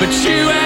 but you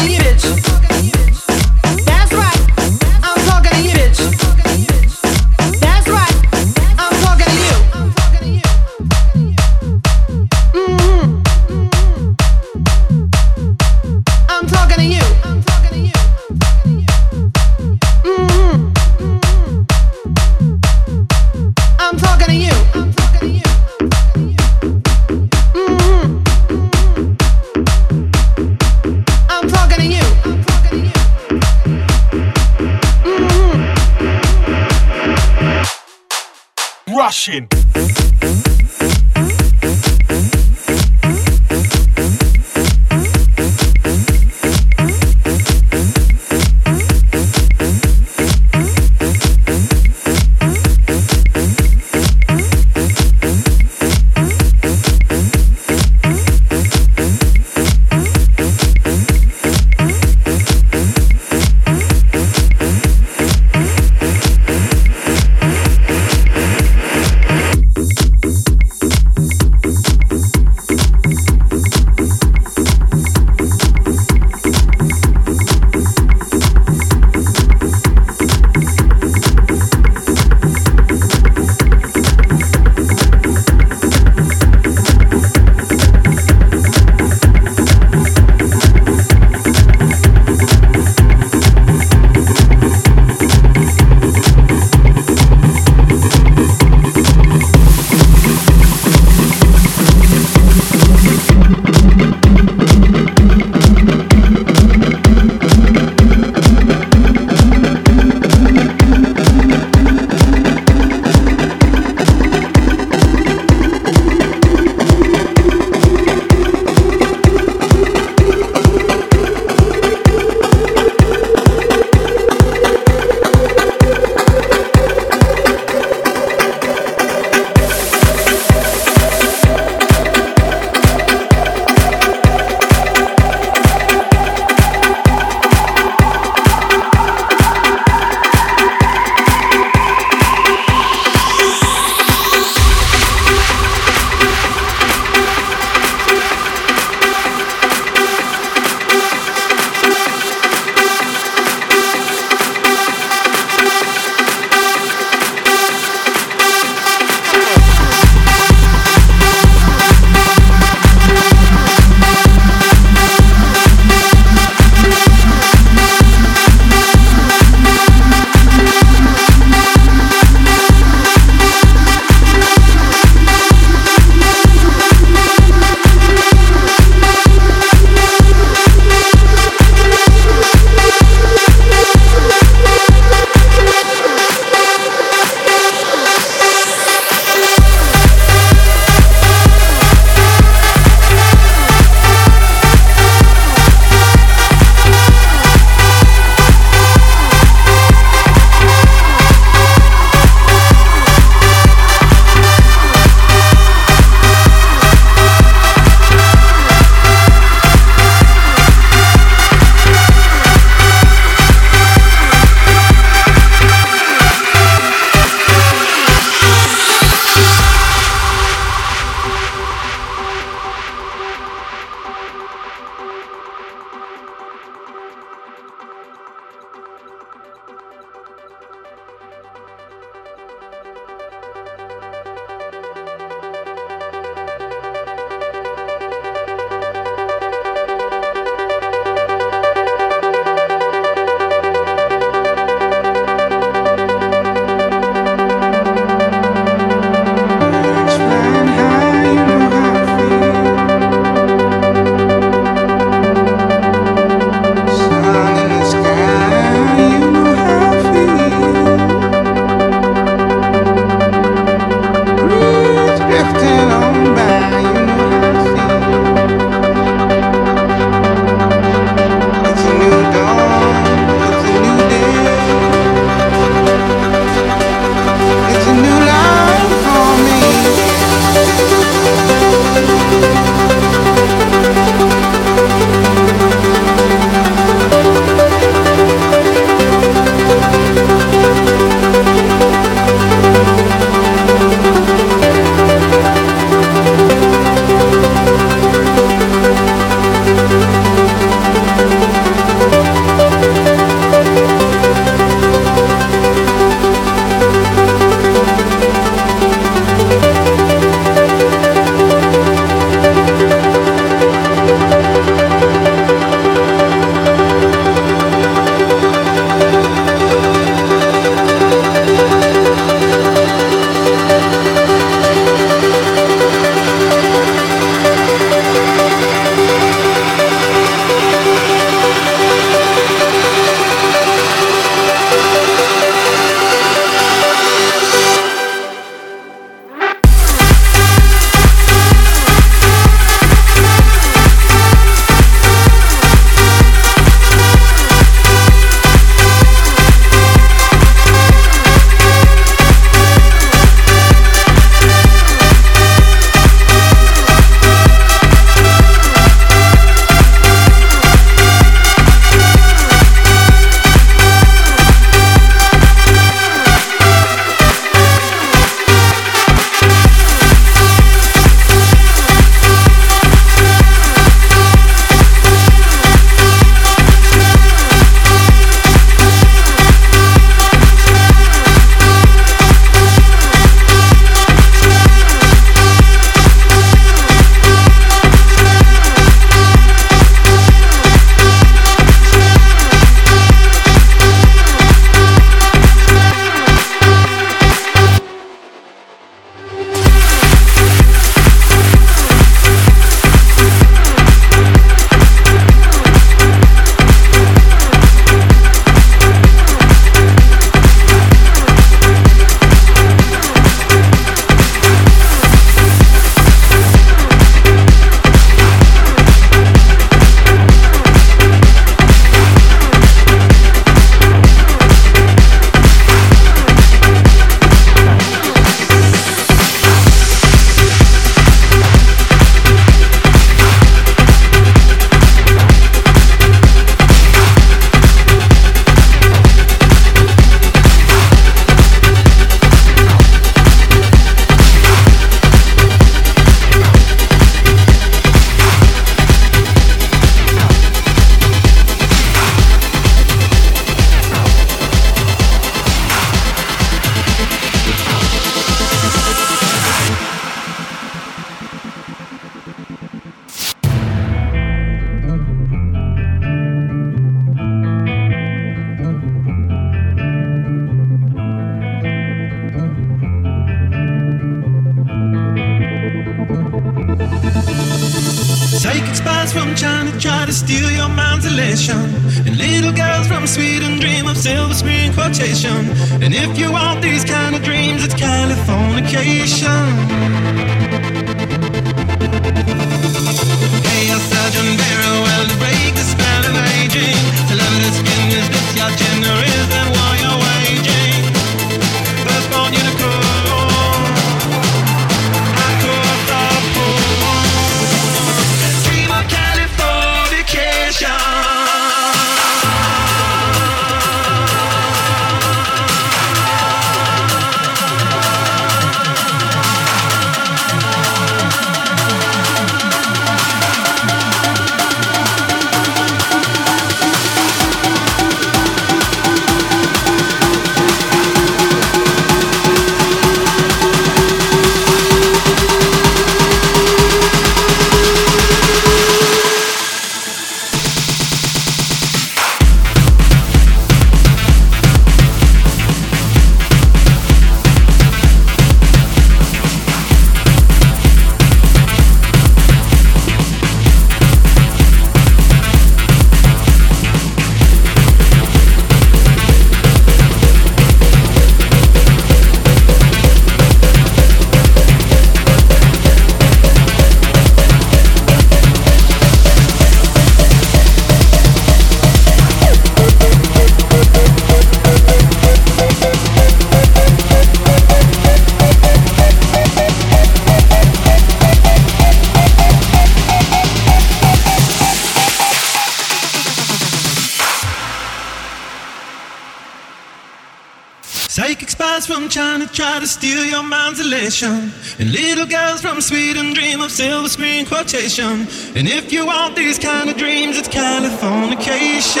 to steal your mind's elation. And little girls from Sweden dream of silver screen quotation. And if you want these kind of dreams, it's Californication.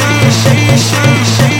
Californication.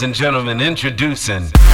Ladies and gentlemen, introducing.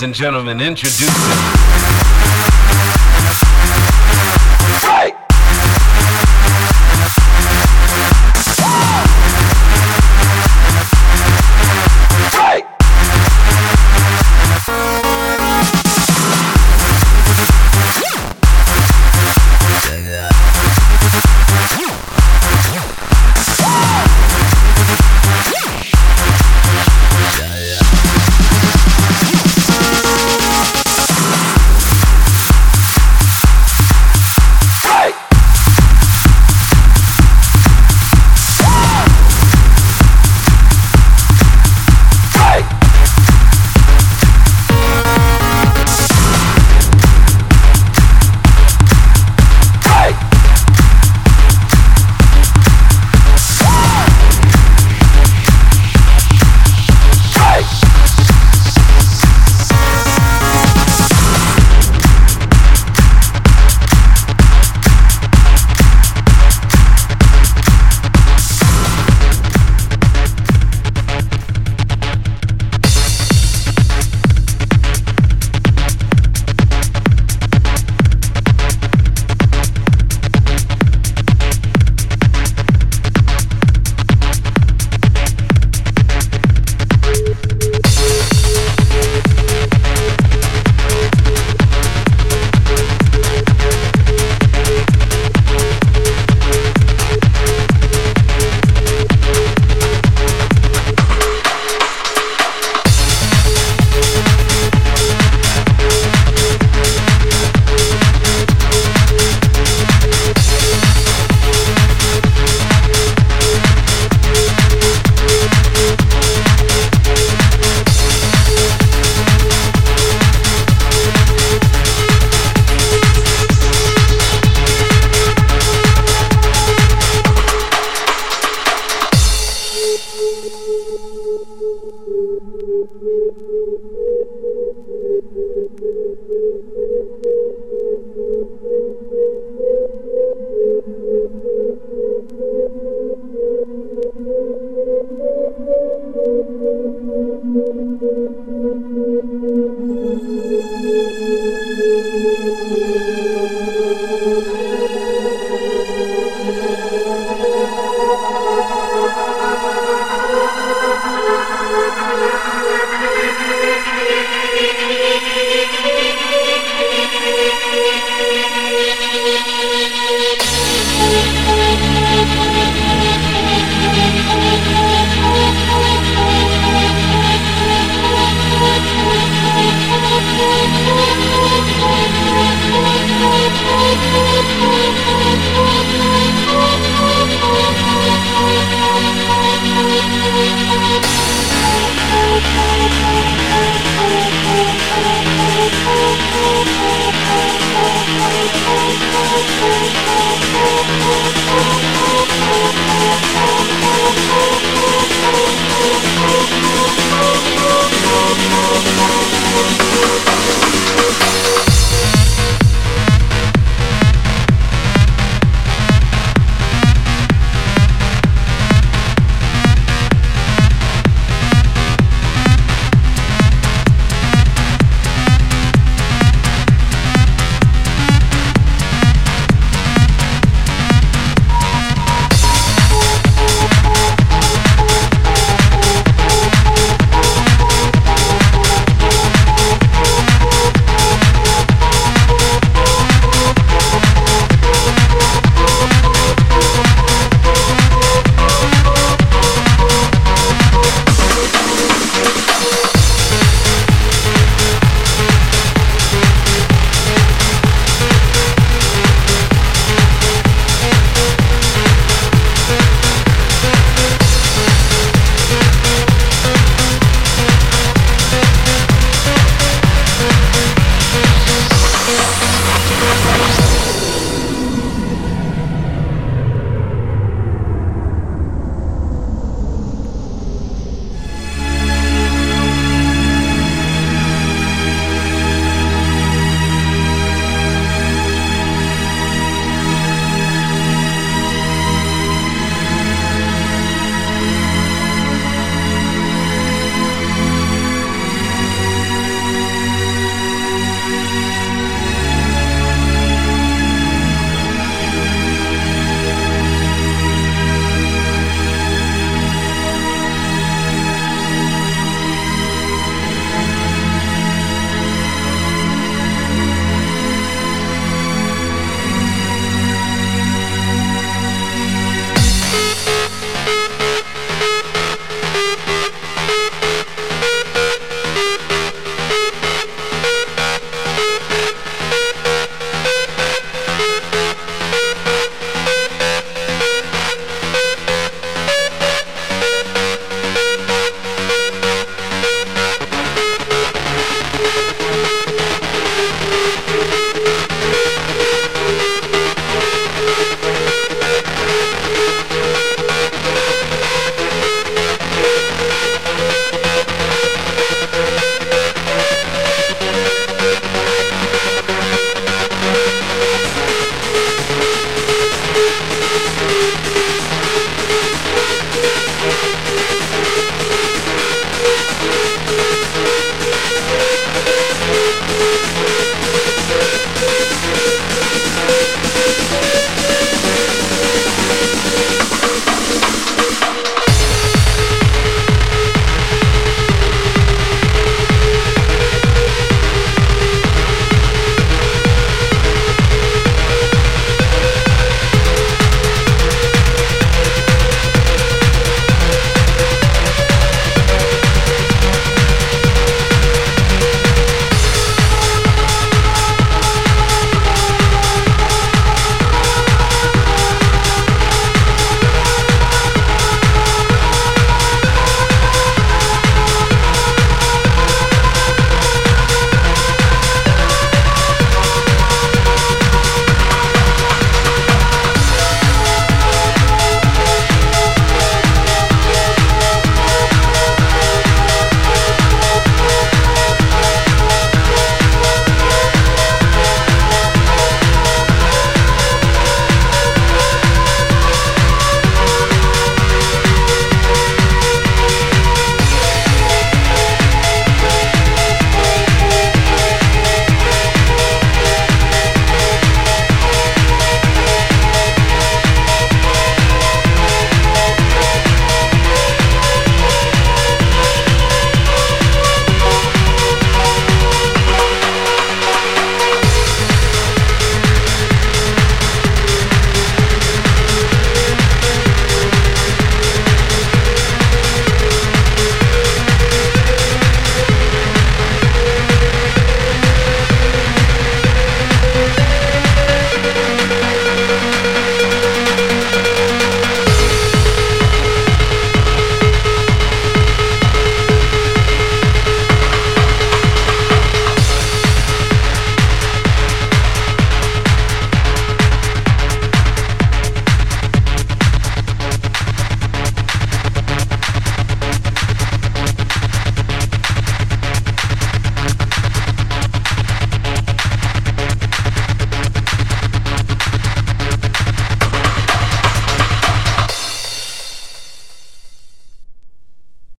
Ladies and gentlemen, introducing.